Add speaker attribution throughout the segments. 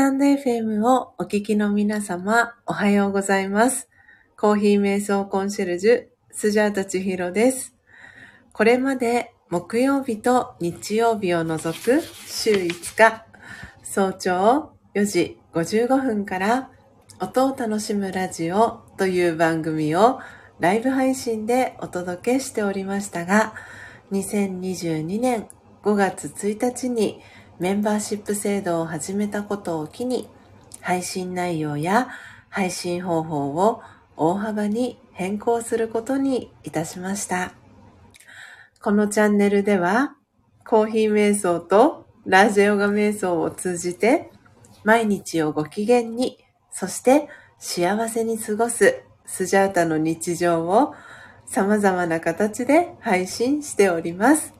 Speaker 1: タンド FM をお聞きの皆様、おはようございます。コーヒー瞑想コンシェルジュ、スジャータチヒロです。これまで木曜日と日曜日を除く週5日、早朝4時55分から音を楽しむラジオという番組をライブ配信でお届けしておりましたが、2022年5月1日にメンバーシップ制度を始めたことを機に、配信内容や配信方法を大幅に変更することにいたしました。このチャンネルでは、コーヒー瞑想とラージェヨガ瞑想を通じて、毎日をご機嫌に、そして幸せに過ごすスジャータの日常を様々な形で配信しております。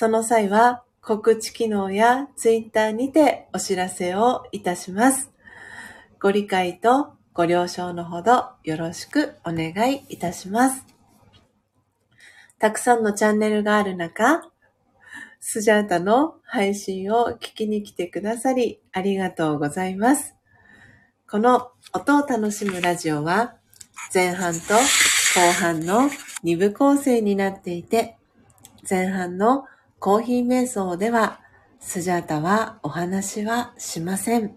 Speaker 1: その際は告知機能やツイッターにてお知らせをいたします。ご理解とご了承のほどよろしくお願いいたします。たくさんのチャンネルがある中、スジャータの配信を聞きに来てくださりありがとうございます。この音を楽しむラジオは前半と後半の2部構成になっていて、前半のコーヒー瞑想では、スジャータはお話はしません。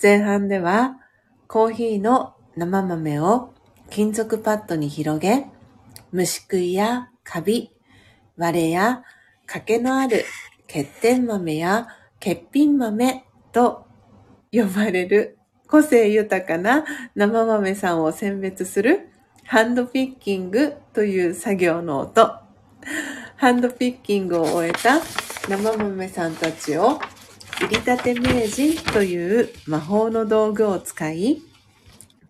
Speaker 1: 前半では、コーヒーの生豆を金属パッドに広げ、虫食いやカビ、割れや欠けのある欠点豆や欠品豆と呼ばれる個性豊かな生豆さんを選別するハンドピッキングという作業の音。ハンドピッキングを終えた生豆さんたちを、入りたて名人という魔法の道具を使い、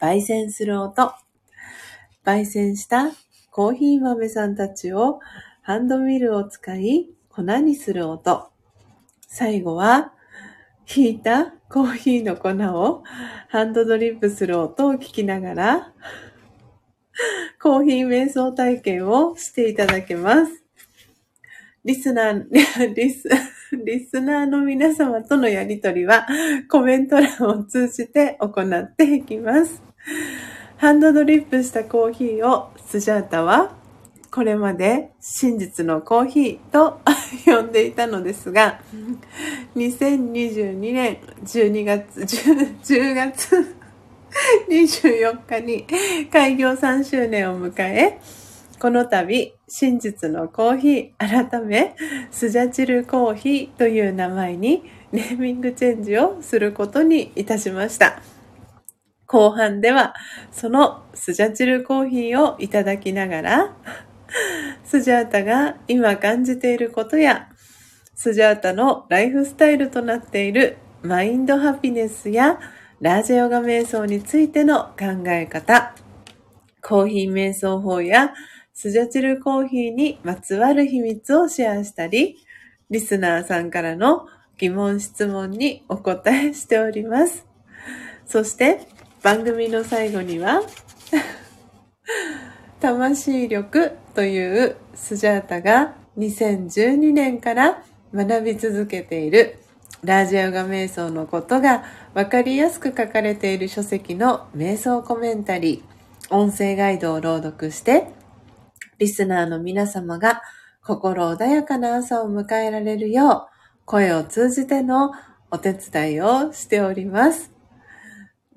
Speaker 1: 焙煎する音。焙煎したコーヒー豆さんたちをハンドミルを使い粉にする音。最後は、引いたコーヒーの粉をハンドドリップする音を聞きながら、コーヒー瞑想体験をしていただけます。リスナー、リス、リスナーの皆様とのやりとりはコメント欄を通じて行っていきます。ハンドドリップしたコーヒーをスジャータはこれまで真実のコーヒーと 呼んでいたのですが、2022年12月、10, 10月24日に開業3周年を迎え、この度、真実のコーヒー改め、スジャチルコーヒーという名前にネーミングチェンジをすることにいたしました。後半では、そのスジャチルコーヒーをいただきながら、スジャータが今感じていることや、スジャータのライフスタイルとなっているマインドハピネスやラージヨガ瞑想についての考え方、コーヒー瞑想法やスジャチルコーヒーにまつわる秘密をシェアしたり、リスナーさんからの疑問質問にお答えしております。そして番組の最後には 魂力というスジャータが2012年から学び続けているラージヨガ瞑想のことがわかりやすく書かれている書籍の瞑想コメンタリー、音声ガイドを朗読してリスナーの皆様が心穏やかな朝を迎えられるよう、声を通じてのお手伝いをしております。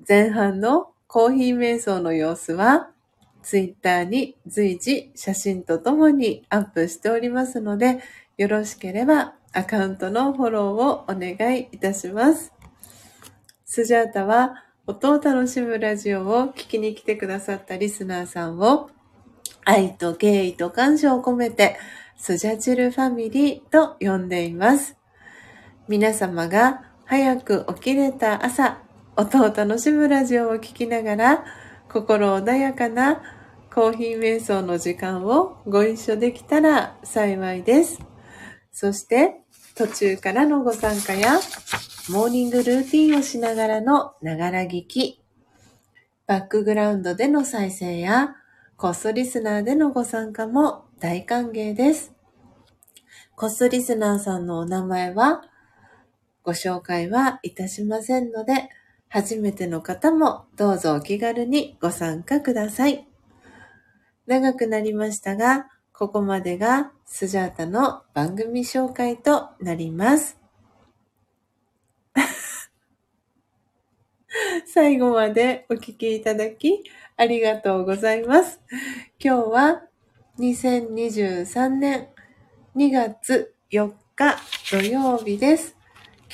Speaker 1: 前半のコーヒー瞑想の様子は、ツイッターに随時写真とともにアップしておりますので、よろしければアカウントのフォローをお願いいたします。スジャータは音を楽しむラジオを聞きに来てくださったリスナーさんを愛と敬意と感謝を込めて、スジャチルファミリーと呼んでいます。皆様が早く起きれた朝、音を楽しむラジオを聴きながら、心穏やかなコーヒー瞑想の時間をご一緒できたら幸いです。そして、途中からのご参加や、モーニングルーティンをしながらのながら聞き、バックグラウンドでの再生や、コストリスナーでのご参加も大歓迎です。コストリスナーさんのお名前は、ご紹介はいたしませんので、初めての方もどうぞお気軽にご参加ください。長くなりましたが、ここまでがスジャータの番組紹介となります。最後までお聞きいただきありがとうございます。今日は2023年2月4日土曜日です。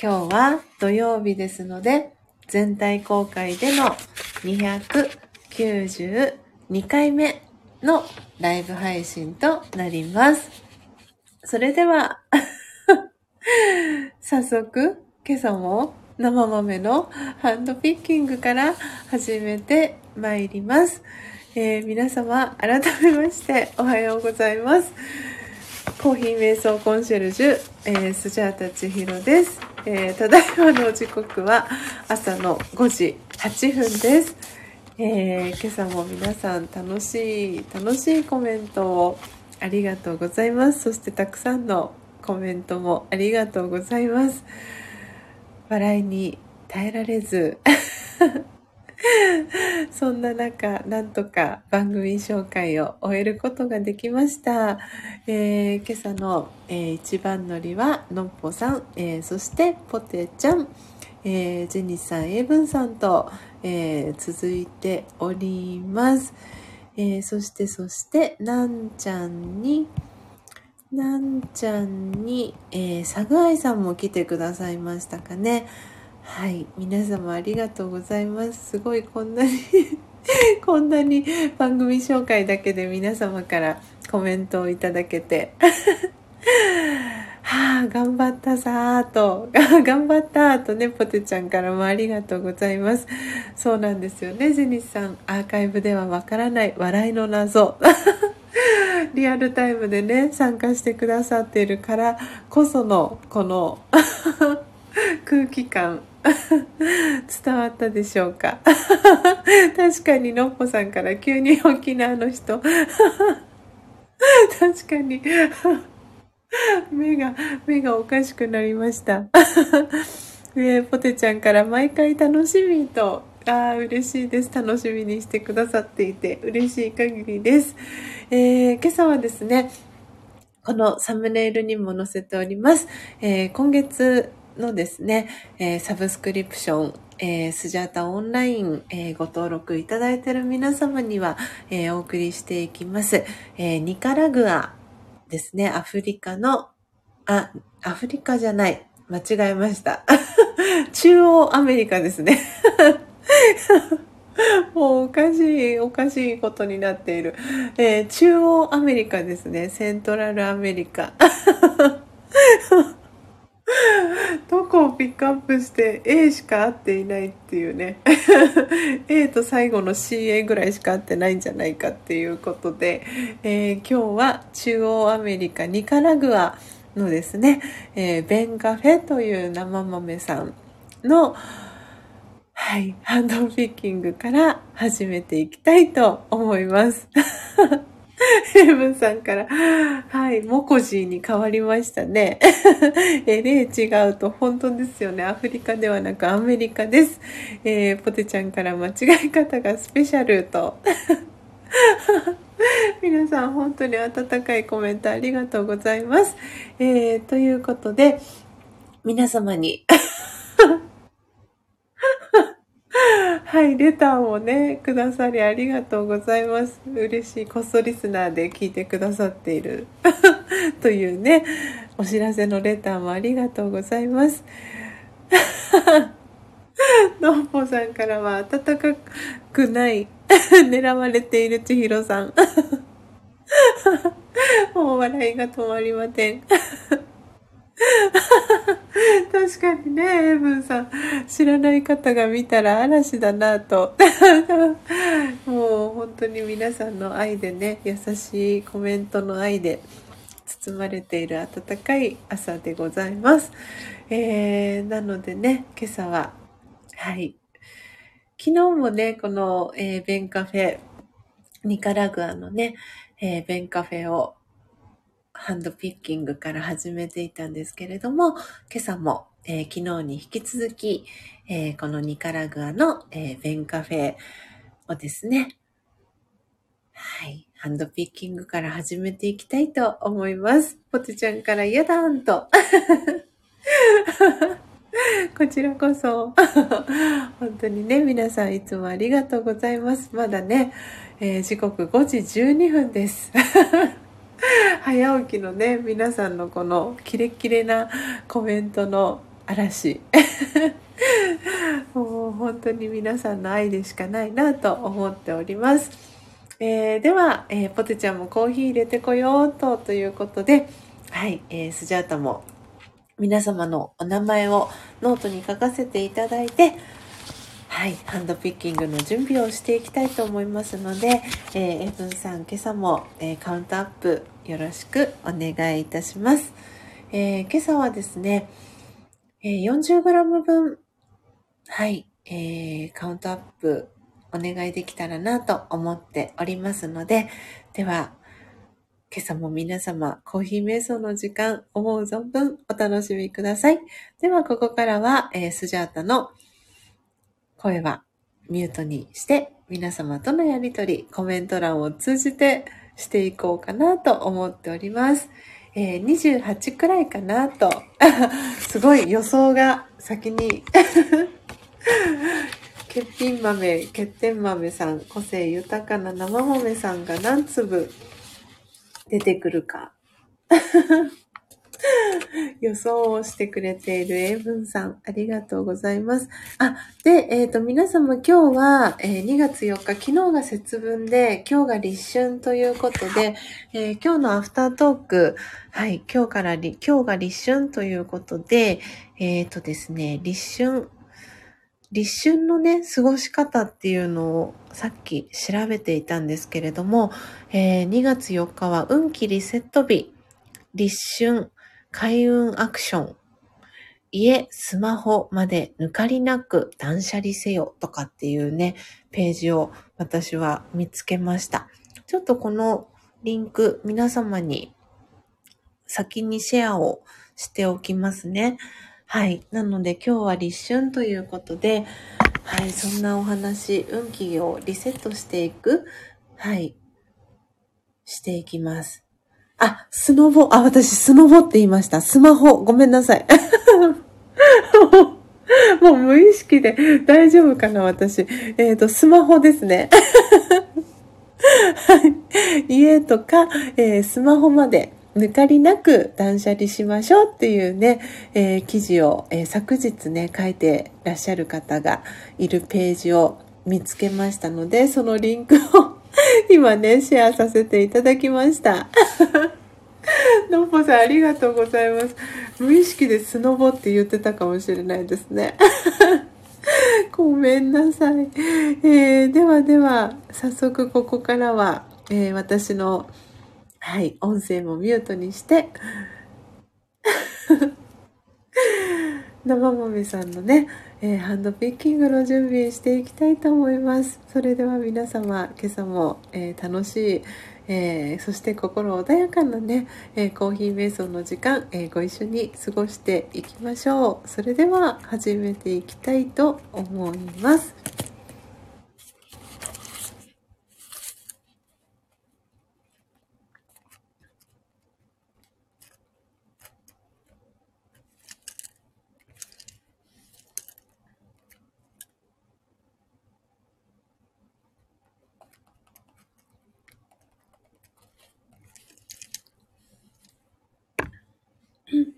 Speaker 1: 今日は土曜日ですので、全体公開での292回目のライブ配信となります。それでは 早速、今朝も生豆のハンドピッキングから始めてまいります。えー、皆様、改めましておはようございます。コーヒー瞑想コンシェルジュ、えー、スジャータチヒロです、えー、ただいまの時刻は朝の5時8分です。え、今朝も皆さん楽しい、楽しいコメントをありがとうございます。そしてたくさんのコメントもありがとうございます。笑いに耐えられず そんな中、なんとか番組紹介を終えることができました。えー、今朝の、えー、一番乗りはのっぽさん、えー、そしてポテちゃん、えー、ジェニスさん、エイブンさんと、えー、続いております。えー、そしてそして、なんちゃんに、なんちゃんに、えー、サグアイさんも来てくださいましたかね。はい。皆様ありがとうございます。すごいこんなに こんなに番組紹介だけで皆様からコメントをいただけて はあ、頑張ったさーと、頑張ったーとね、ポテちゃんからもありがとうございます。そうなんですよね、ジェニスさん。アーカイブではわからない笑いの謎。リアルタイムでね、参加してくださっているからこその、この 空気感 伝わったでしょうか？確かにのっぽさんから急に沖縄の人確かに目が、目がおかしくなりました。えー、ポテちゃんから毎回楽しみとああ、嬉しいです。楽しみにしてくださっていて、嬉しい限りです。えー、今朝はですね、このサムネイルにも載せております。えー、今月のですね、えー、サブスクリプション、えー、スジャータオンライン、えー、ご登録いただいている皆様には、えーお送りしていきます。えーニカラグアですね、アフリカの、あ、アフリカじゃない。間違えました。中央アメリカですね。もうおかしい、おかしいことになっている。えー、中央アメリカですね。セントラルアメリカ。どこをピックアップして A しか合っていないっていうね A と最後の CA ぐらいしか合ってないんじゃないかっていうことで、えー、今日は中央アメリカニカラグアのですね、えー、ベンカフェという生豆さんのはい、ハンドピッキングから始めていきたいと思います。ヘブンさんから、はい、モコジーに変わりましたね。え、例違うと本当ですよね。アフリカではなくアメリカです。えー、ポテちゃんから間違い方がスペシャルと。皆さん本当に温かいコメントありがとうございます。えー、ということで、皆様にはい、レターをね、くださりありがとうございます。嬉しい。こっそリスナーで聞いてくださっている というね、お知らせのレターもありがとうございます。のんぽさんからは暖かくない 狙われている千尋さん。もう笑いが止まりません。確かにね、エブンさん。知らない方が見たら嵐だなと。もう本当に皆さんの愛でね、優しいコメントの愛で包まれている暖かい朝でございます。えー、なのでね、今朝は、はい。昨日もね、この、えー、ベンカフェ、ニカラグアのね、えー、ベンカフェをハンドピッキングから始めていたんですけれども、今朝も、えー、昨日に引き続き、えー、このニカラグアの、えー、ベンカフェをですね、はい、ハンドピッキングから始めていきたいと思います。ポテちゃんから嫌だーんと。こちらこそ。本当にね、皆さんいつもありがとうございます。まだね、えー、時刻5時12分です。早起きのね、皆さんのこのキレッキレなコメントの嵐。もう本当に皆さんの愛でしかないなと思っております。えー、では、えー、ポテちゃんもコーヒー入れてこようとということで、はい、えー、スジャータも皆様のお名前をノートに書かせていただいて、はい、ハンドピッキングの準備をしていきたいと思いますので、えー、エブンさん、今朝も、えー、カウントアップよろしくお願いいたします。えー、今朝はですね、えー、40g 分、はい、えー、カウントアップお願いできたらなと思っておりますので、では、今朝も皆様、コーヒー瞑想の時間、思う存分お楽しみください。では、ここからは、えー、スジャータの声はミュートにして、皆様とのやりとり、コメント欄を通じてしていこうかなと思っております。えー、28くらいかなと。すごい予想が先に 欠品豆、欠点豆さん、個性豊かな生豆さんが何粒出てくるか。予想をしてくれている英文さん、ありがとうございます。あ、で、えっ、ー、と、皆様今日は、えー、2月4日、昨日が節分で、今日が立春ということで、えー、今日のアフタートーク、はい、今日から今日が立春ということで、えっ、とですね、立春、立春のね、過ごし方っていうのをさっき調べていたんですけれども、えー、2月4日は運気リセット日、立春、開運アクション、家、スマホまで抜かりなく断捨離せよとかっていうね、ページを私は見つけました。ちょっとこのリンク皆様に先にシェアをしておきますね。はい。なので今日は立春ということで、はい。そんなお話、運気をリセットしていく、はい。していきます。あ、スノボ、あ、私スノボって言いました。スマホ、ごめんなさい。もう無意識で大丈夫かな、私。えっ、ー、と、スマホですね。はい。家とか、えー、スマホまで抜かりなく断捨離しましょうっていうね、えー、記事を、えー、昨日ね、書いてらっしゃる方がいるページを見つけましたので、そのリンクを 今ね、シェアさせていただきました。のっぽさんありがとうございます。無意識でスノボって言ってたかもしれないですね。ごめんなさい。えー、ではでは、早速ここからは、えー、私のはい、音声もミュートにして、生豆さんのね、えー、ハンドピッキングの準備していきたいと思います。それでは皆様、今朝も、えー、楽しい、えー、そして心穏やかなね、えコーヒー瞑想の時間、えご一緒に過ごしていきましょう。それでは始めていきたいと思います。うん。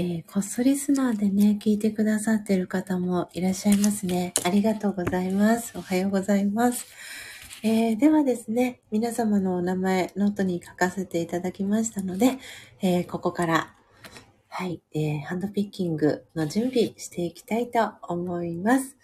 Speaker 1: えー、ゴーストリスナーでね、聞いてくださってる方もいらっしゃいますね。ありがとうございます。おはようございます。えー、ではですね、皆様のお名前、ノートに書かせていただきましたので、えー、ここから、はい、えー、ハンドピッキングの準備していきたいと思います。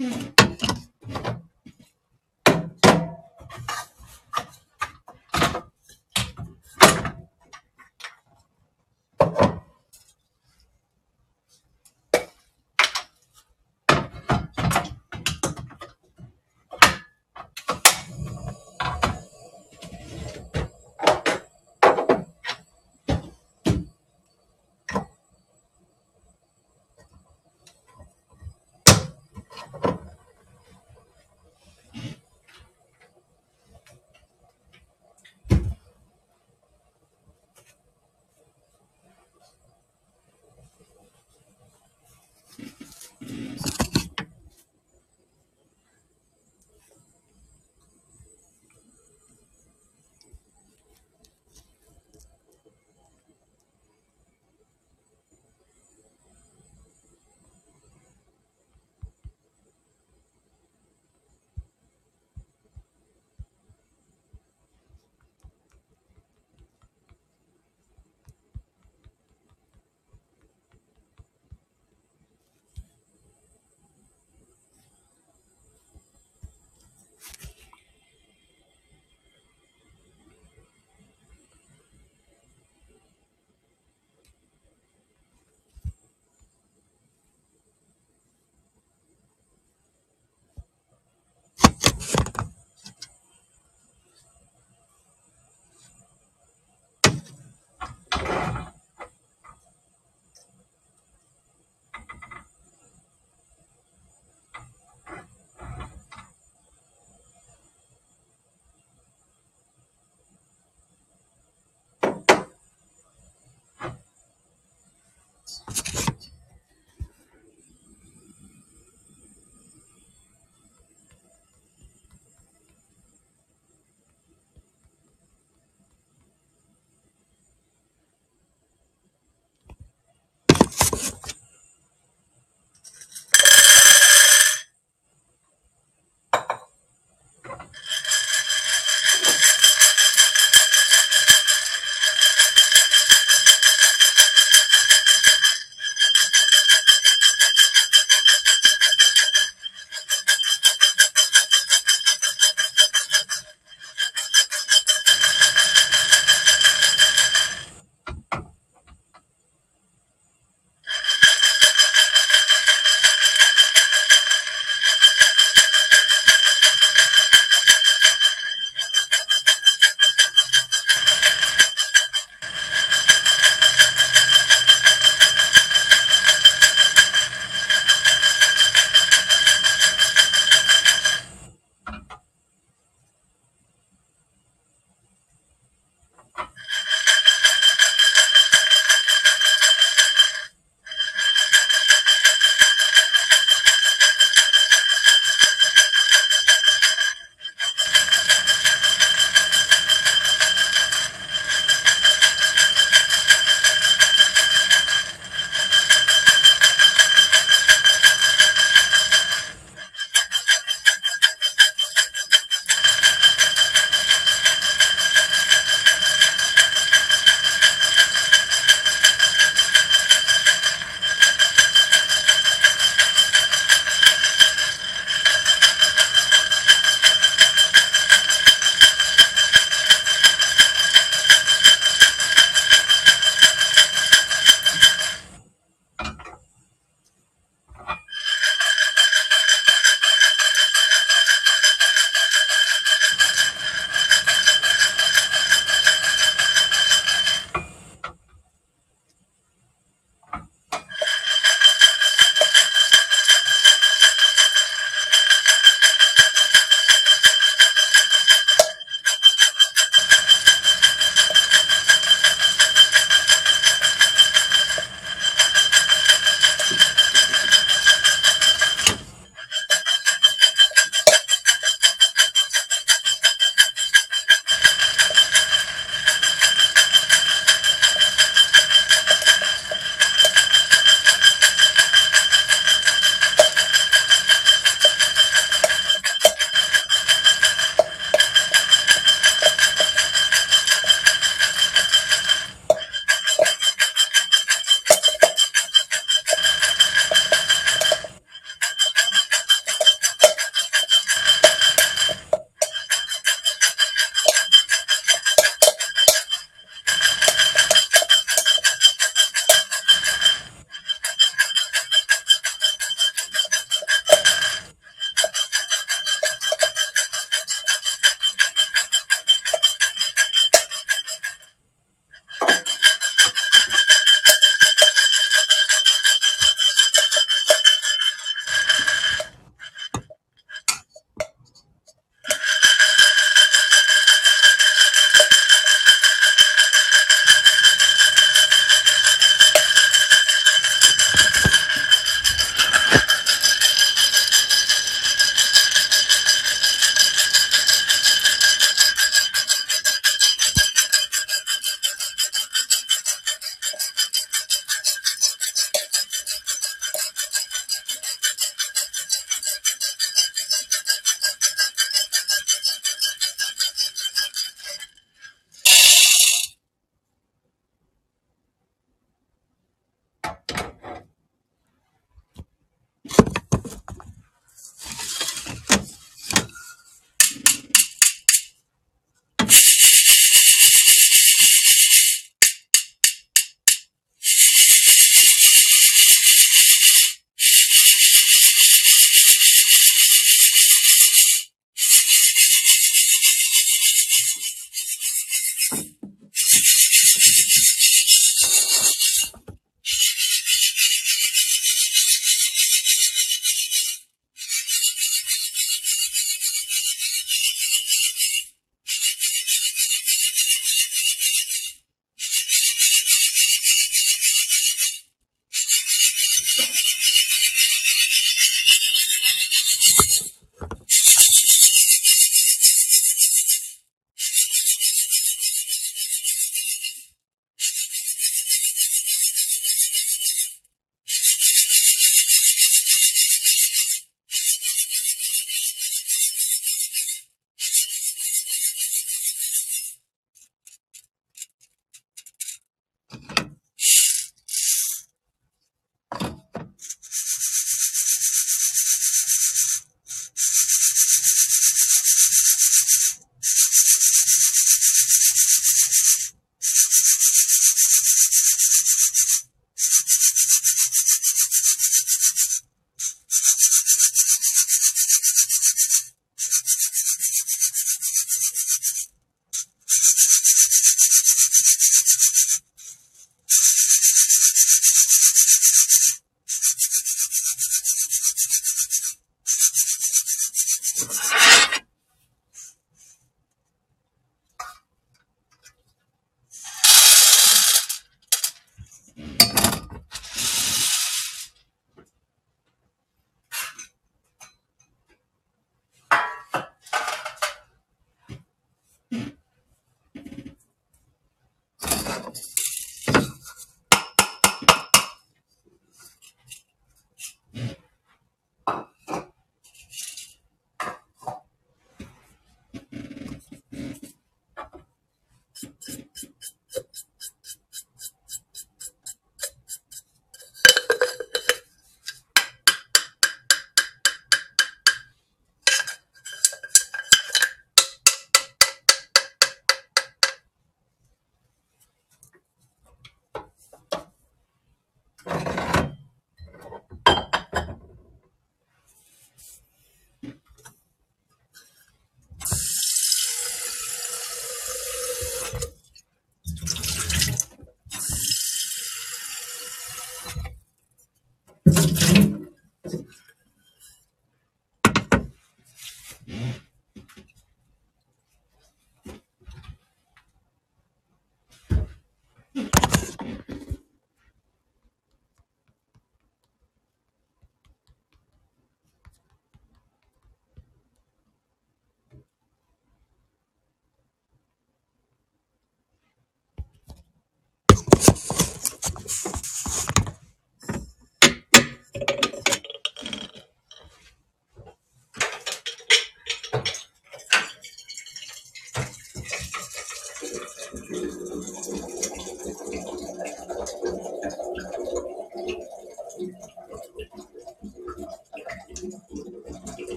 Speaker 1: Mm-hmm.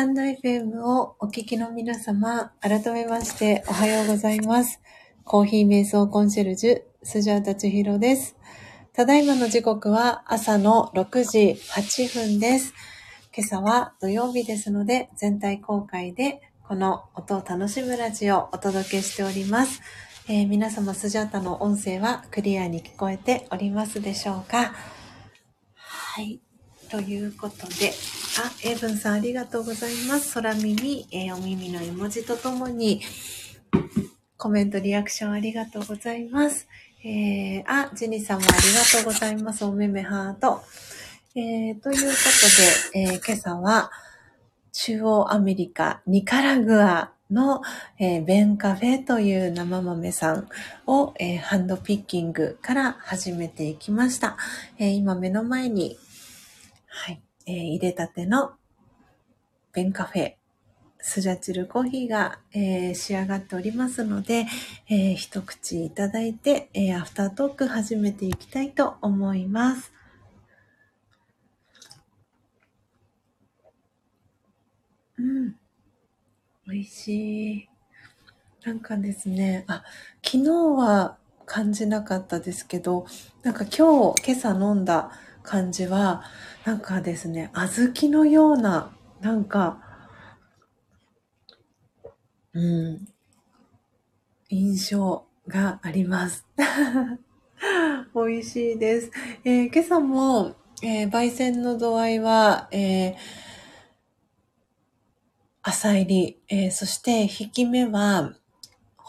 Speaker 1: タンド FM をお聞きの皆様、改めましておはようございます。コーヒー瞑想コンシェルジュ、スジャータチヒロです。ただいまの時刻は朝の6時8分です。今朝は土曜日ですので、全体公開でこの音を楽しむラジオをお届けしております。えー、皆様、スジャータの音声はクリアに聞こえておりますでしょうかはい。ということで、あ、エブンさんありがとうございます。空耳、えー、お耳の絵文字とともに、コメント、リアクションありがとうございます。えー、あ、ジニさんもありがとうございます。おめめハート。えー、ということで、えー、今朝は、中央アメリカ、ニカラグアの、えー、ベンカフェという生豆さんを、えー、ハンドピッキングから始めていきました。えー、今目の前に、えー、入れたてのベンカフェ、スジャチルコーヒーが、えー、仕上がっておりますので、えー、一口いただいて、えー、アフタートーク始めていきたいと思います。うん。美味しい。なんかですね、あ、昨日は感じなかったですけど、なんか今日、今朝飲んだ感じは、なんかですね、小豆のような、なんか、うん、印象があります。美味しいです。えー、今朝も、えー、焙煎の度合いは、えー、浅入り、えー、そして引き目は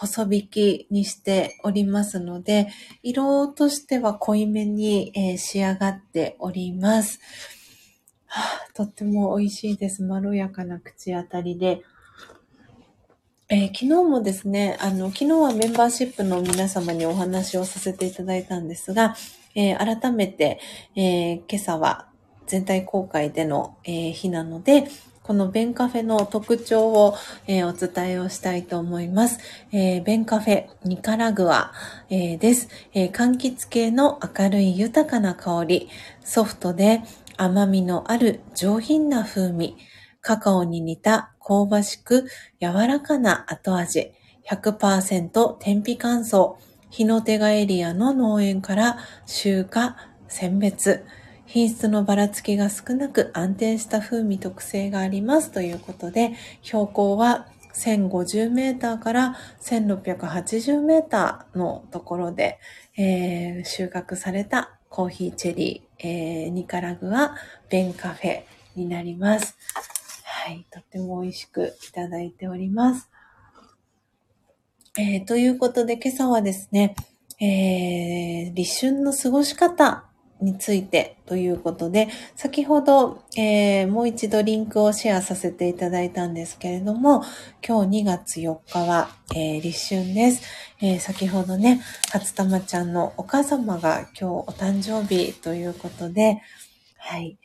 Speaker 1: 細引きにしておりますので、色としては濃いめに、えー、仕上がっております、はあ。とっても美味しいです。まろやかな口当たりで。えー、昨日もですね、あの、昨日はメンバーシップの皆様にお話をさせていただいたんですが、えー、改めて、え今朝は全体公開での、え日なので、このベンカフェの特徴を、えー、お伝えをしたいと思います。えー、ベンカフェニカラグア、えー、です、え柑橘系の明るい豊かな香り、ソフトで甘みのある上品な風味、カカオに似た香ばしく柔らかな後味、100%天日乾燥、日の手がエリアの農園から集荷、選別、品質のばらつきが少なく安定した風味特性がありますということで、標高は1050メーターから1680メーターのところで、えー、収穫されたコーヒーチェリー、えー、ニカラグアベンカフェになります。はい、とっても美味しくいただいております。えー、ということで今朝はですね、えー、立春の過ごし方についてということで、先ほど、えー、もう一度リンクをシェアさせていただいたんですけれども、今日2月4日は、えー、立春です、えー、先ほどね、初玉ちゃんのお母様が今日お誕生日ということで、はい。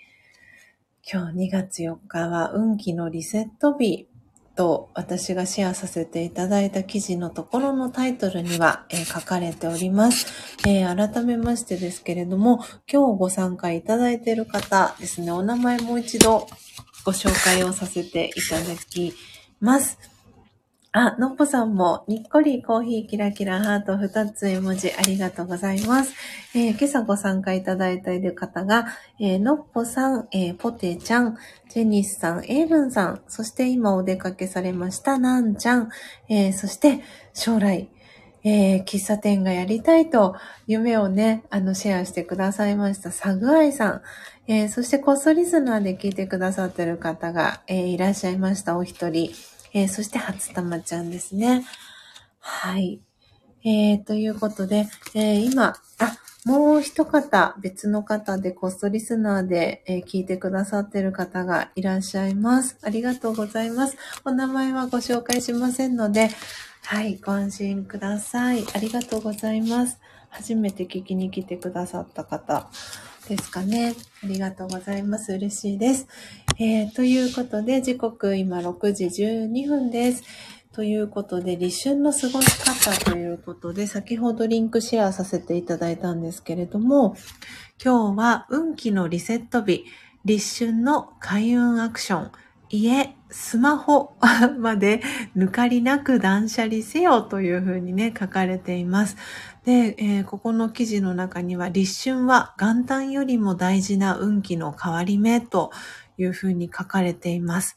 Speaker 1: 今日2月4日は運気のリセット日と私がシェアさせていただいた記事のところのタイトルには、えー、書かれております、えー、改めましてですけれども、今日ご参加いただいている方ですね、お名前もう一度ご紹介をさせていただきます。あ、のっぽさんも、にっこりコーヒーキラキラハート2つ絵文字ありがとうございます。えー、今朝ご参加いただいている方が、えー、のっぽさん、えー、ポテちゃん、ジェニスさん、エイブンさん、そして今お出かけされました、なんちゃん、えー、そして将来、えー、喫茶店がやりたいと夢をね、あの、シェアしてくださいました、サグアイさん、えー、そしてコストリスナーで聞いてくださってる方が、えー、いらっしゃいました、お一人。えー、そして初玉ちゃんですね。はい。えー、ということで、えー、今、あ、もう一方、別の方でコストリスナーで、えー、聞いてくださってる方がいらっしゃいます。ありがとうございます。お名前はご紹介しませんので、はい、ご安心ください。ありがとうございます。初めて聞きに来てくださった方ですかね。ありがとうございます。嬉しいです。えー、ということで、時刻今6時12分です。ということで、立春の過ごし方ということで、先ほどリンクシェアさせていただいたんですけれども、今日は運気のリセット日、立春の開運アクション、家、スマホ まで抜かりなく断捨離せよというふうにね、書かれています。で、えー、ここの記事の中には、立春は元旦よりも大事な運気の変わり目というふうに書かれています。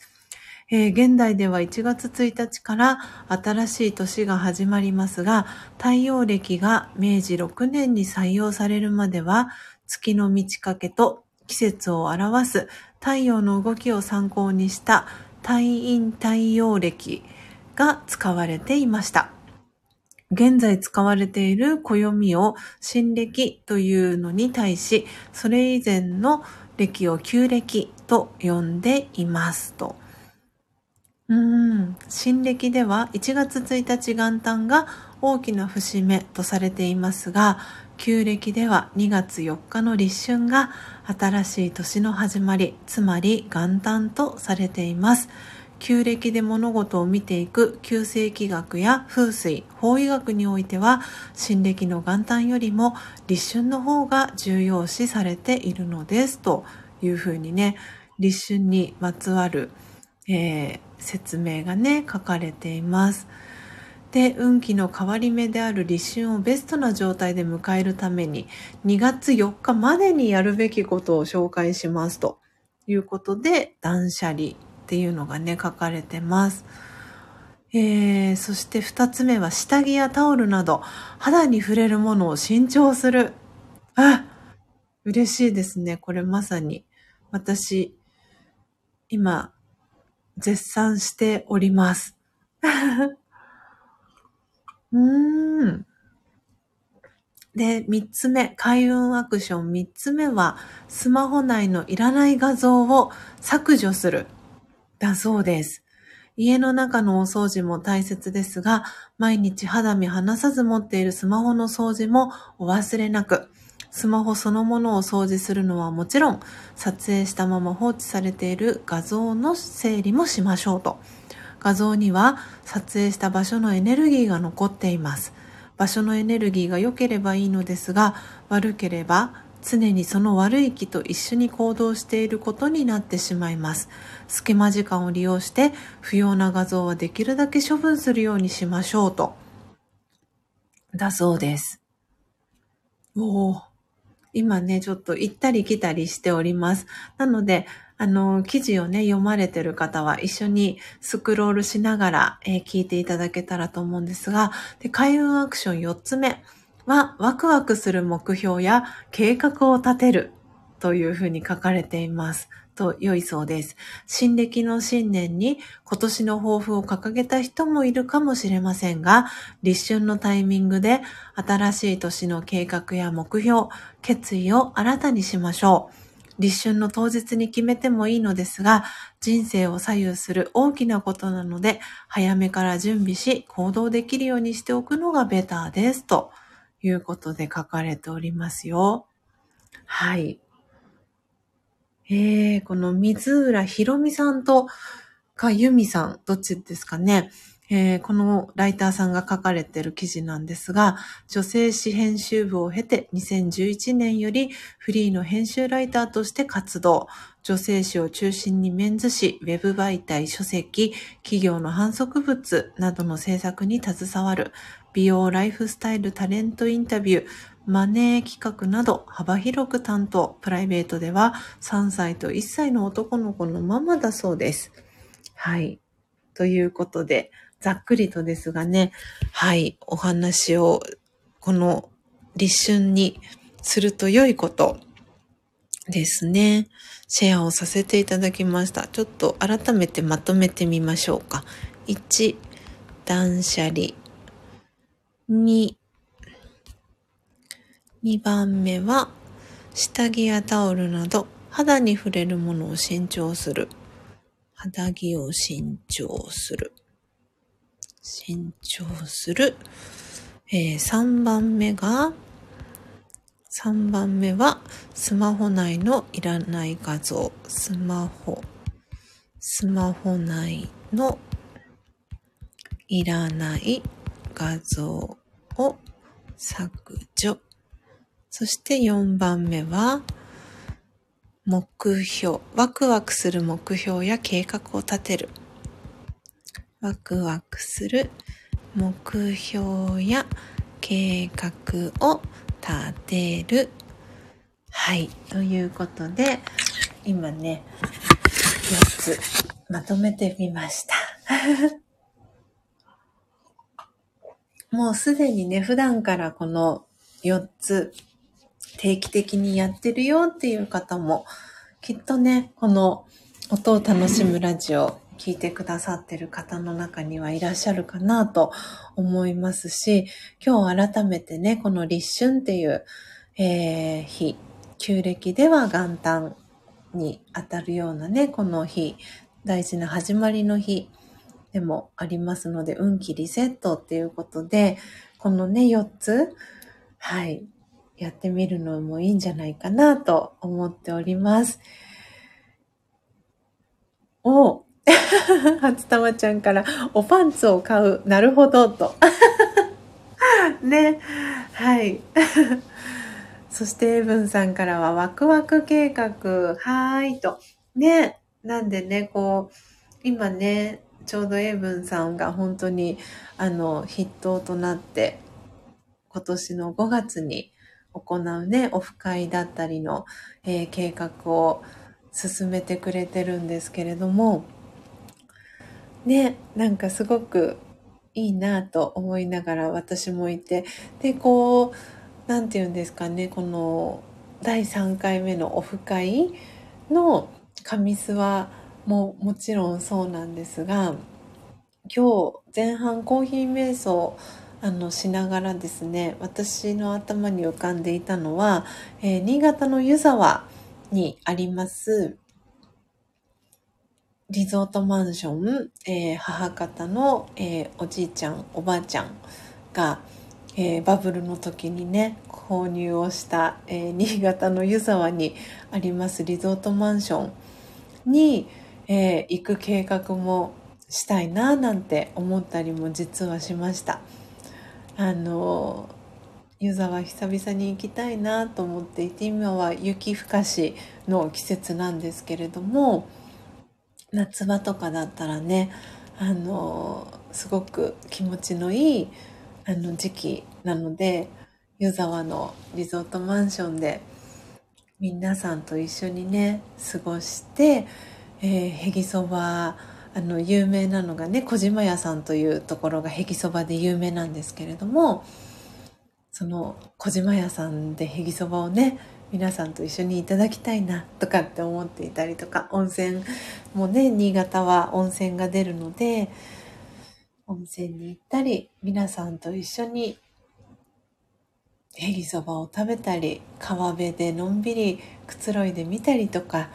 Speaker 1: えー、現代では1月1日から新しい年が始まりますが、太陽暦が明治6年に採用されるまでは、月の満ち欠けと季節を表す太陽の動きを参考にした太陰太陽暦が使われていました。現在使われている暦を新暦というのに対し、それ以前の暦を旧暦と呼んでいますと。うん。新暦では1月1日元旦が大きな節目とされていますが、旧暦では2月4日の立春が新しい年の始まり、つまり元旦とされています。旧暦で物事を見ていく旧世紀学や風水、法医学においては、新暦の元旦よりも立春の方が重要視されているのですというふうにね、立春にまつわる、えー、説明がね、書かれています。で、運気の変わり目である立春をベストな状態で迎えるために、2月4日までにやるべきことを紹介しますということで、断捨離っていうのがね、書かれてます。えー、そして2つ目は下着やタオルなど肌に触れるものを新調する。あ嬉しいですね。これまさに私、今、絶賛しております。うーん。で、三つ目、開運アクション三つ目は、スマホ内のいらない画像を削除する。だそうです。家の中のお掃除も大切ですが、毎日肌身離さず持っているスマホの掃除もお忘れなく。スマホそのものを掃除するのはもちろん、撮影したまま放置されている画像の整理もしましょうと。画像には撮影した場所のエネルギーが残っています。場所のエネルギーが良ければいいのですが、悪ければ常にその悪い気と一緒に行動していることになってしまいます。隙間時間を利用して不要な画像はできるだけ処分するようにしましょうと。だそうです。おお。今ね、ちょっと行ったり来たりしております。なので、あの、記事をね、読まれてる方は一緒にスクロールしながら、えー、聞いていただけたらと思うんですが、で開運アクション4つ目は、ワクワクする目標や計画を立てるというふうに書かれています。と良いそうです。新暦の新年に今年の抱負を掲げた人もいるかもしれませんが、立春のタイミングで新しい年の計画や目標、決意を新たにしましょう。立春の当日に決めてもいいのですが、人生を左右する大きなことなので、早めから準備し、行動できるようにしておくのがベターです。ということで書かれておりますよ。はい。えー、この水浦ひろみさんとかゆみさん、どっちですかね。えー、このライターさんが書かれている記事なんですが、女性誌編集部を経て2011年よりフリーの編集ライターとして活動。女性誌を中心にメンズ誌、ウェブ媒体、書籍、企業の反則物などの制作に携わる。美容、ライフスタイル、タレントインタビュー、マネー企画など幅広く担当。プライベートでは3歳と1歳の男の子のママだそうです。はい。ということで、ざっくりとですがね、はい、お話を、この立春にすると良いことですね。シェアをさせていただきました。ちょっと改めてまとめてみましょうか。1、断捨離。2、2番目は、下着やタオルなど肌に触れるものを新調する。肌着を新調する。新調する。えー、3番目が、3番目は、スマホ内のいらない画像。スマホ。スマホ内のいらない画像を削除。そして4番目は、目標、ワクワクする目標や計画を立てる。ワクワクする目標や計画を立てる。はい。ということで、今ね、4つまとめてみました。もうすでにね、普段からこの4つ定期的にやってるよっていう方も、きっとね、この音を楽しむラジオ聞いてくださってる方の中にはいらっしゃるかなと思いますし、今日改めてね、この立春っていう、えー、日、旧暦では元旦に当たるようなね、この日、大事な始まりの日でもありますので、運気リセットっていうことで、このね、4つ、はい、やってみるのもいいんじゃないかなと思っております。お 初玉ちゃんから、おパンツを買う。なるほど、と。ね。はい。そして、エブンさんからは、ワクワク計画。はーい、と。ね。なんでね、こう、今ね、ちょうどエブンさんが本当に、あの、筆頭となって、今年の5月に行うね、オフ会だったりの、えー、計画を進めてくれてるんですけれども、ね、なんかすごくいいなと思いながら私もいて、で、こう、なんて言うんですかね、この第3回目のオフ会の神諏訪ももちろんそうなんですが、今日前半コーヒー瞑想あのしながらですね私の頭に浮かんでいたのは、えー、新潟の湯沢にありますリゾートマンション、えー、母方の、えー、おじいちゃんおばあちゃんが、えバブルの時にね購入をした、え新潟の湯沢にありますリゾートマンションに、え行く計画もしたいななんて思ったりも実はしました。あの湯沢久々に行きたいなと思っていて今は雪ふかしの季節なんですけれども夏場とかだったらねあのすごく気持ちのいいあの時期なので湯沢のリゾートマンションで皆さんと一緒にね過ごして、え、へぎそばあの有名なのがね小島屋さんというところがへぎそばで有名なんですけれどもその小島屋さんでへぎそばをね皆さんと一緒にいただきたいなとかって思っていたりとか温泉もね新潟は温泉が出るので温泉に行ったり皆さんと一緒にへぎそばを食べたり川辺でのんびりくつろいでみたりとか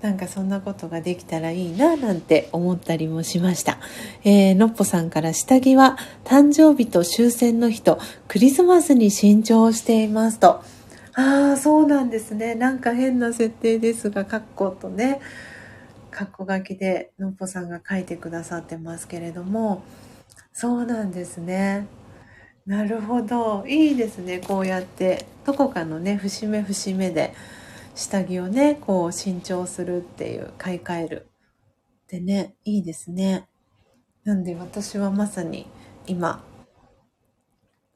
Speaker 1: なんかそんなことができたらいいななんて思ったりもしました。えー、のっぽさんから下着は誕生日と終戦の日とクリスマスに新調していますと。ああ、そうなんですね。なんか変な設定ですが、カッコとね、カッコ書きでのっぽさんが書いてくださってますけれども、そうなんですね。なるほど。いいですね。こうやって、どこかのね、節目節目で、下着をね、こう新調するっていう、買い替える。でね、いいですね。なんで私はまさに今、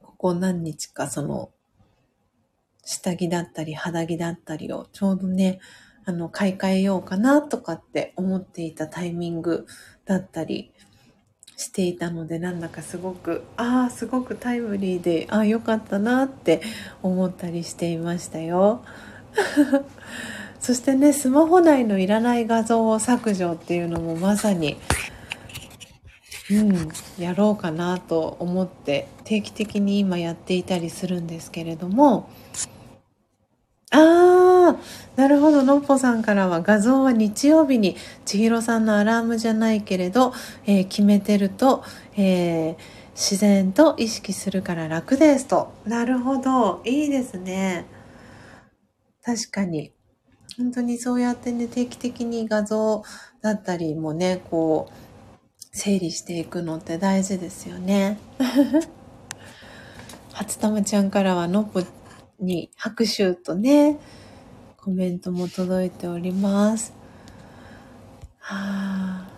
Speaker 1: ここ何日かその、下着だったり肌着だったりをちょうどね、あの、買い替えようかなとかって思っていたタイミングだったりしていたので、なんだかすごく、ああ、すごくタイムリーで、ああ、よかったなって思ったりしていましたよ。そしてねスマホ内のいらない画像を削除っていうのもまさにうんやろうかなと思って定期的に今やっていたりするんですけれども。ああなるほど。のっぽさんからは画像は日曜日に千尋さんのアラームじゃないけれど、えー、決めてると、えー、自然と意識するから楽ですと。なるほど。いいですね。確かに。本当にそうやってね、定期的に画像だったりもね、こう、整理していくのって大事ですよね。初玉ちゃんからはのっぽに拍手とね、コメントも届いております。はあ、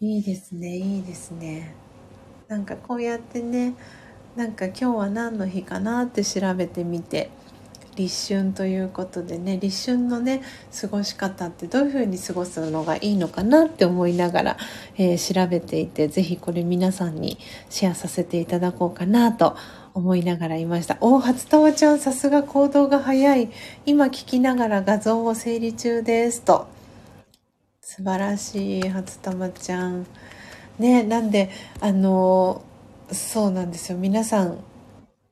Speaker 1: いいですね、いいですね。なんかこうやってね、なんか今日は何の日かなって調べてみて、立春ということでね立春のね過ごし方ってどういう風に過ごすのがいいのかなって思いながら、えー、調べていて是非これ皆さんにシェアさせていただこうかなと思いながらいました。お初玉ちゃんさすが行動が早い。今聞きながら画像を整理中ですと。素晴らしい初玉ちゃん。ねなんであのそうなんですよ皆さん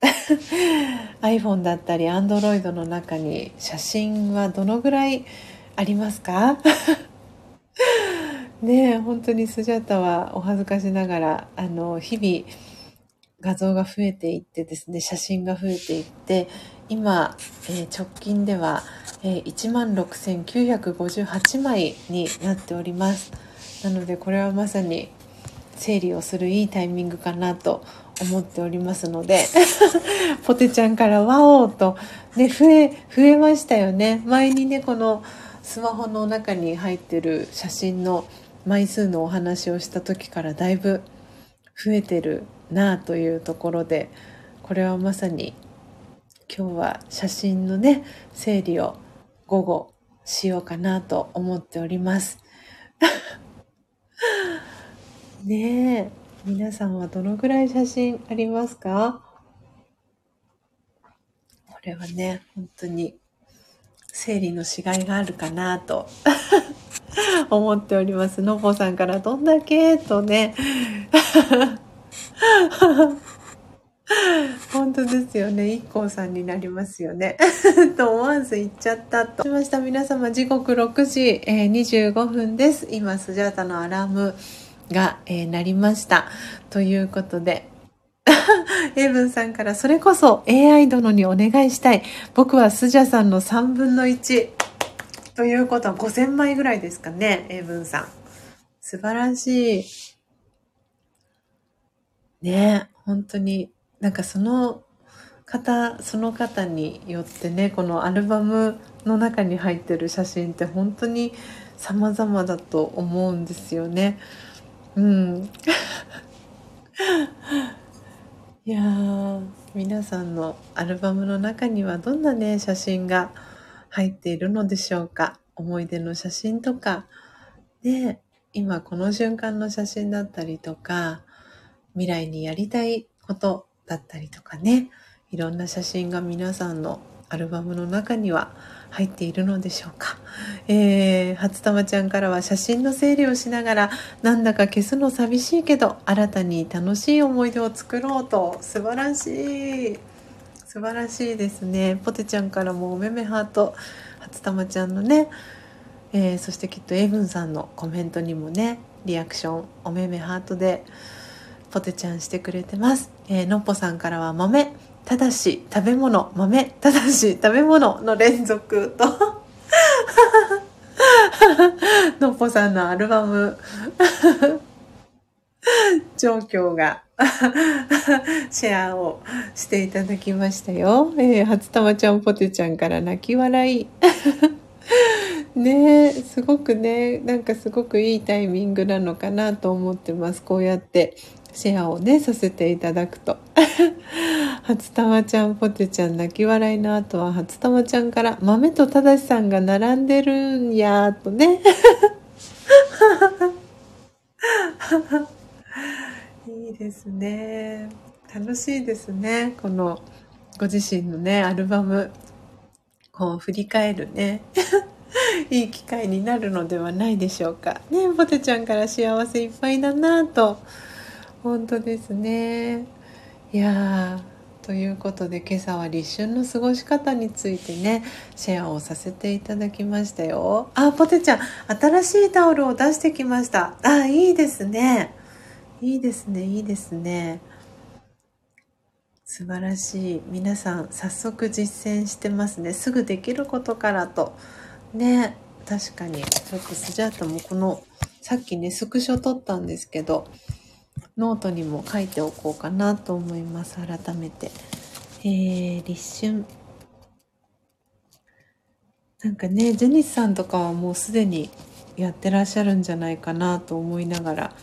Speaker 1: iPhone だったり Android の中に写真はどのぐらいありますか？ねえ本当にスジャタはお恥ずかしながらあの日々画像が増えていってですね写真が増えていって今、えー、直近では、えー、16,958枚になっております。なのでこれはまさに整理をするいいタイミングかなと思っておりますので ポテちゃんから「ワオ!」と、ね、増え増えましたよね前にねこのスマホの中に入ってる写真の枚数のお話をした時からだいぶ増えてるなあというところでこれはまさに今日は写真のね整理を午後しようかなと思っております ねえ皆さんはどのぐらい写真ありますか？これはね、本当に整理のしがいがあるかなと 思っております。のぼさんからどんだけ？とね。本当ですよね。一 k さんになりますよね。と思わず言っちゃったと。しました皆様、時刻6時、えー、25分です。今、スジャータのアラームが、えー、なりました。ということで、エイブンさんからそれこそ AI 殿にお願いしたい。僕はスジャさんの3分の1。ということは5000枚ぐらいですかね、エイブンさん。素晴らしい。ね本当に、なんかその方、その方によってね、このアルバムの中に入ってる写真って本当に様々だと思うんですよね。うん。いや皆さんのアルバムの中にはどんなね、写真が入っているのでしょうか？思い出の写真とか、ね、今この瞬間の写真だったりとか、未来にやりたいことだったりとかね、いろんな写真が皆さんのアルバムの中には入っているのでしょうか。えー、初玉ちゃんからは写真の整理をしながらなんだか消すの寂しいけど新たに楽しい思い出を作ろうと。素晴らしい。素晴らしいですね。ポテちゃんからもおめめハート。初玉ちゃんのね、えー、そしてきっとエブンさんのコメントにもねリアクションおめめハートでポテちゃんしてくれてます、えー、のっぽさんからは豆。ただし食べ物豆ただし食べ物の連続と のっぽさんのアルバム 状況が シェアをしていただきましたよ。えー、初玉ちゃんぽてちゃんから泣き笑い。ねえすごくね、なんかすごくいいタイミングなのかなと思ってます。こうやってシェアをね、させていただくと。初玉ちゃん、ポテちゃん、泣き笑いの後は、初玉ちゃんから、豆とただしさんが並んでるんやとね。いいですね。楽しいですね。この、ご自身のね、アルバム、こう、振り返るね。いい機会になるのではないでしょうか。ね、ポテちゃんから幸せいっぱいだなと本当ですね。いやということで今朝は立春の過ごし方についてねシェアをさせていただきましたよ。あポテちゃん新しいタオルを出してきました。あいいですね。いいですねいいですね。素晴らしい。皆さん早速実践してますね。すぐできることからと。ね確かに。ちょっとスジャータもこのさっきねスクショ撮ったんですけどノートにも書いておこうかなと思います。改めて。えー、立春。なんかね、ジェニスさんとかはもうすでにやってらっしゃるんじゃないかなと思いながら、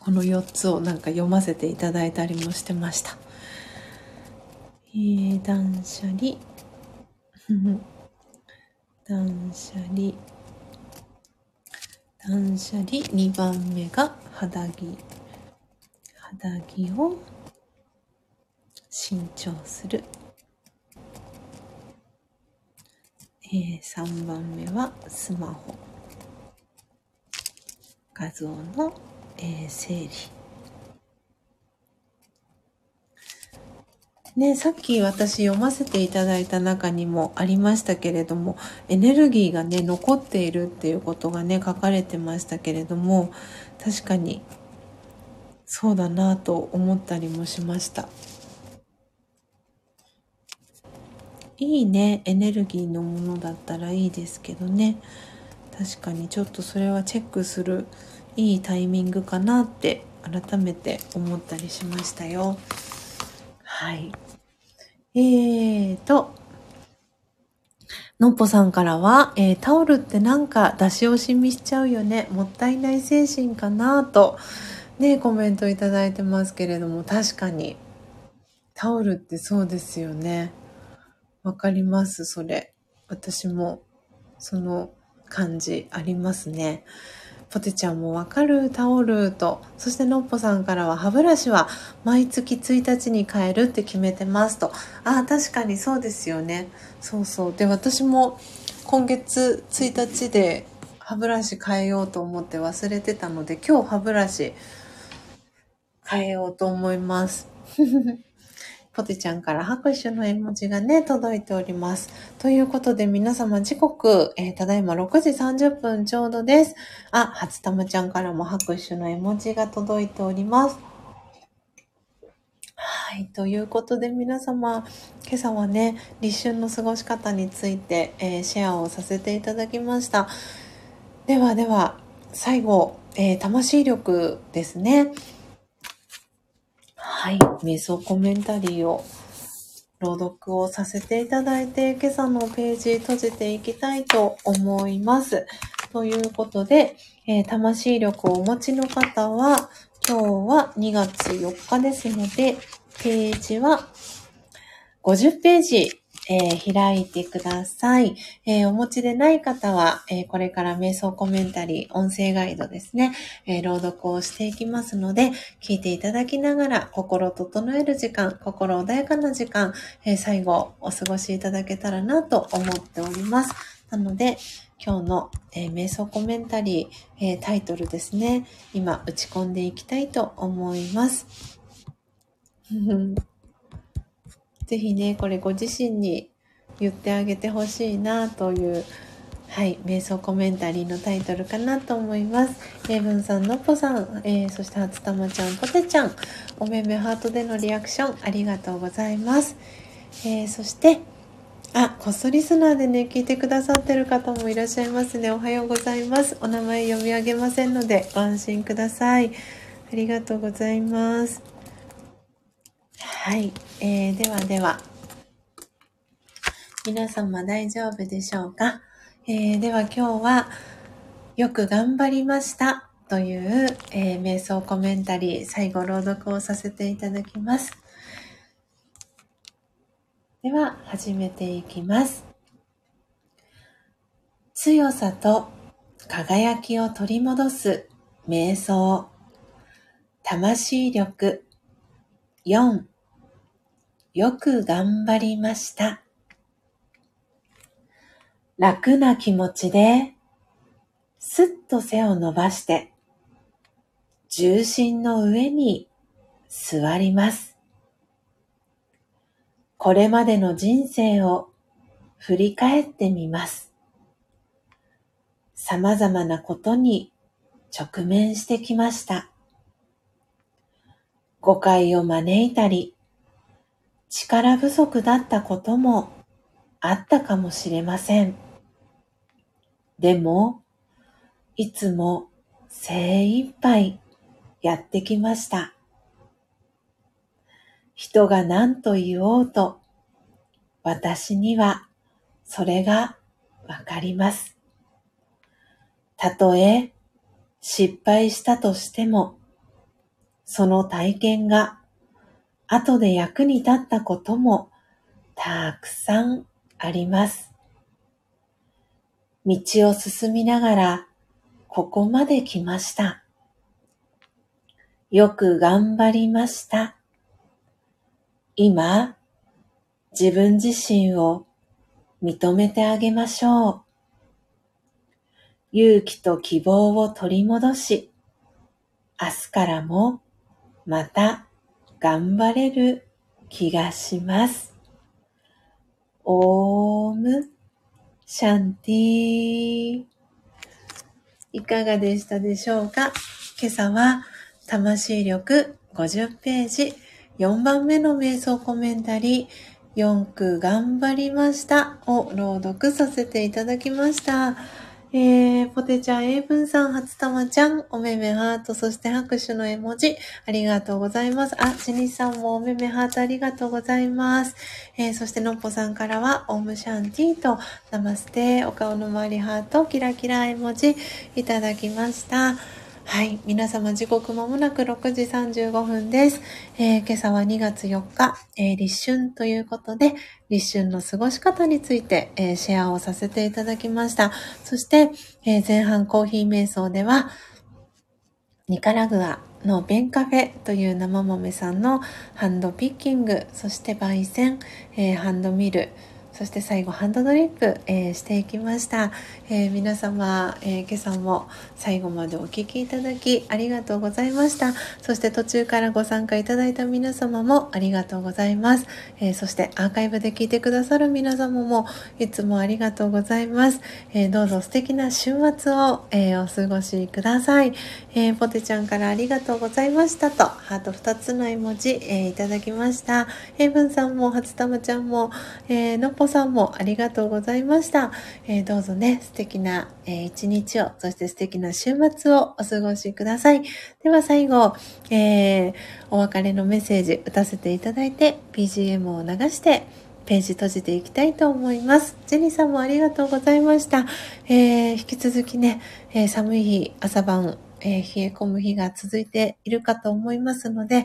Speaker 1: この4つをなんか読ませていただいたりもしてました。えー、断捨離。断捨離。断捨離。2番目が肌着。肌着を新調する。えー、3番目はスマホ。画像の、えー、整理。ね、さっき私読ませていただいた中にもありましたけれども、エネルギーがね、残っているっていうことがね、書かれてましたけれども、確かにそうだなと思ったりもしました。いいね、エネルギーのものだったらいいですけどね。確かにちょっとそれはチェックするいいタイミングかなって改めて思ったりしましたよ。はい。えーと、のっぽさんからは、えー、タオルってなんか出し惜しみしちゃうよね。もったいない精神かなと、ね、コメントいただいてますけれども、確かに、タオルってそうですよね。わかります、それ。私も、その感じありますね。ポテちゃんもわかるタオルと、そしてのっぽさんからは歯ブラシは毎月1日に変えるって決めてますと。ああ、確かにそうですよね。そうそう。で、私も今月1日で歯ブラシ変えようと思って忘れてたので、今日歯ブラシ変えようと思います。ポテちゃんから拍手の絵文字がね、届いております。ということで皆様時刻、えー、ただいま6時30分ちょうどです。あ、初玉ちゃんからも拍手の絵文字が届いております。はい。ということで皆様、今朝はね、立春の過ごし方について、えー、シェアをさせていただきました。ではでは、最後、えー、魂力ですね。はい。瞑想コメンタリーを朗読をさせていただいて、今朝のページ閉じていきたいと思います。ということで、えー、魂力をお持ちの方は、今日は2月4日ですので、ページは50ページえー、開いてください。えー、お持ちでない方は、えー、これから瞑想コメンタリー、音声ガイドですね、え朗読をしていきますので、聞いていただきながら、心を整える時間、心穏やかな時間、え最後、お過ごしいただけたらなと思っております。なので、今日の、え瞑想コメンタリー、えタイトルですね、今打ち込んでいきたいと思います。ぜひね、これご自身に言ってあげてほしいなという、はい、瞑想コメンタリーのタイトルかなと思います。英文さん、のっぽさん、えー、そして初玉ちゃん、ぽてちゃん、おめめハートでのリアクションありがとうございます。えー、そして、あ、こっそリスナーでね、聞いてくださってる方もいらっしゃいますね。おはようございます。お名前読み上げませんので、ご安心ください。ありがとうございます。はい、えー、ではでは、皆様大丈夫でしょうか、えー、では今日は、よく頑張りましたという、えー、瞑想コメンタリー、最後朗読をさせていただきます。では、始めていきます。強さと輝きを取り戻す瞑想。魂力4よく頑張りました。楽な気持ちで、すっと背を伸ばして、重心の上に座ります。これまでの人生を振り返ってみます。様々なことに直面してきました。誤解を招いたり、力不足だったこともあったかもしれません。でも、いつも精一杯やってきました。人が何と言おうと、私にはそれがわかります。たとえ失敗したとしても、その体験が後で役に立ったこともたくさんあります。道を進みながらここまで来ました。よく頑張りました。今、自分自身を認めてあげましょう。勇気と希望を取り戻し、明日からもまた頑張れる気がします。オーム。シャンティいかがでしたでしょうか？今朝は魂力50ページ。4番目の瞑想コメンタリー。4句頑張りましたを朗読させていただきました。えー、ポテちゃん、英文さん、初玉ちゃん、おめめハート、そして拍手の絵文字、ありがとうございます。あ、ジニさんもおめめハートありがとうございます。えー、そしてのっぽさんからは、オムシャンティーと、ナマステ、お顔の周りハート、キラキラ絵文字、いただきました。はい。皆様時刻まもなく6時35分です。えー、今朝は2月4日、えー、立春ということで、立春の過ごし方について、えー、シェアをさせていただきました。そして、え前半コーヒー瞑想では、ニカラグアのベンカフェという生豆さんのハンドピッキング、そして焙煎、えハンドミル、そして最後ハンドドリップ、えー、していきました、えー、皆様、えー、今朝も最後までお聴きいただきありがとうございました。そして途中からご参加いただいた皆様もありがとうございます、えそしてアーカイブで聞いてくださる皆様もいつもありがとうございます、えどうぞ素敵な週末を、えお過ごしください、えポテちゃんからありがとうございましたとハート2つの絵文字、えいただきました。ヘイブンさんも初玉ちゃんも、えのっぽさんもありがとうございました。えー、どうぞね、素敵な、えー、一日を、そして素敵な週末をお過ごしください。では最後、えー、お別れのメッセージ打たせていただいて、BGM を流して、ページ閉じていきたいと思います。ジェニーさんもありがとうございました。えー、引き続きね、えー、寒い日、朝晩、えー、冷え込む日が続いているかと思いますので、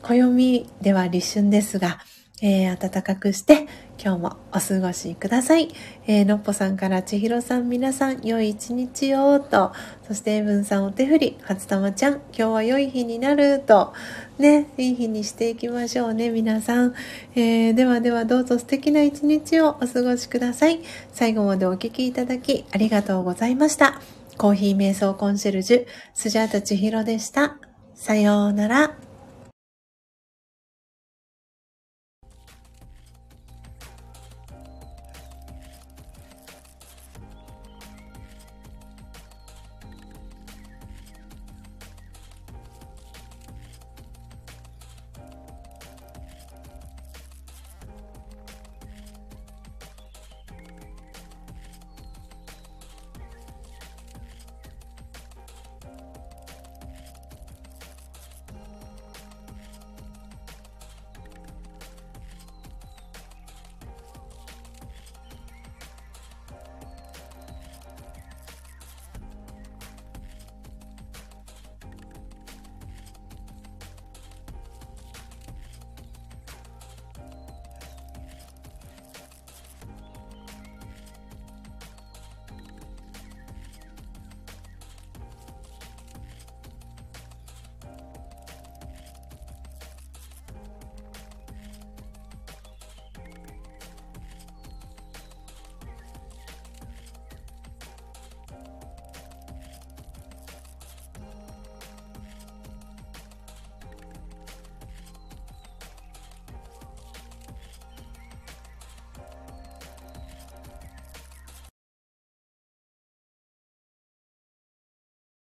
Speaker 1: 暦では立春ですが、えー、暖かくして今日もお過ごしください。えー、のっぽさんから千尋さん皆さん良い一日をと、そしてエブンさんお手振り、初玉ちゃん今日は良い日になると、ね、いい日にしていきましょうね皆さん。えー、ではではどうぞ素敵な一日をお過ごしください。最後までお聴きいただきありがとうございました。コーヒー瞑想コンシェルジュ、スジャータ千尋でした。さようなら。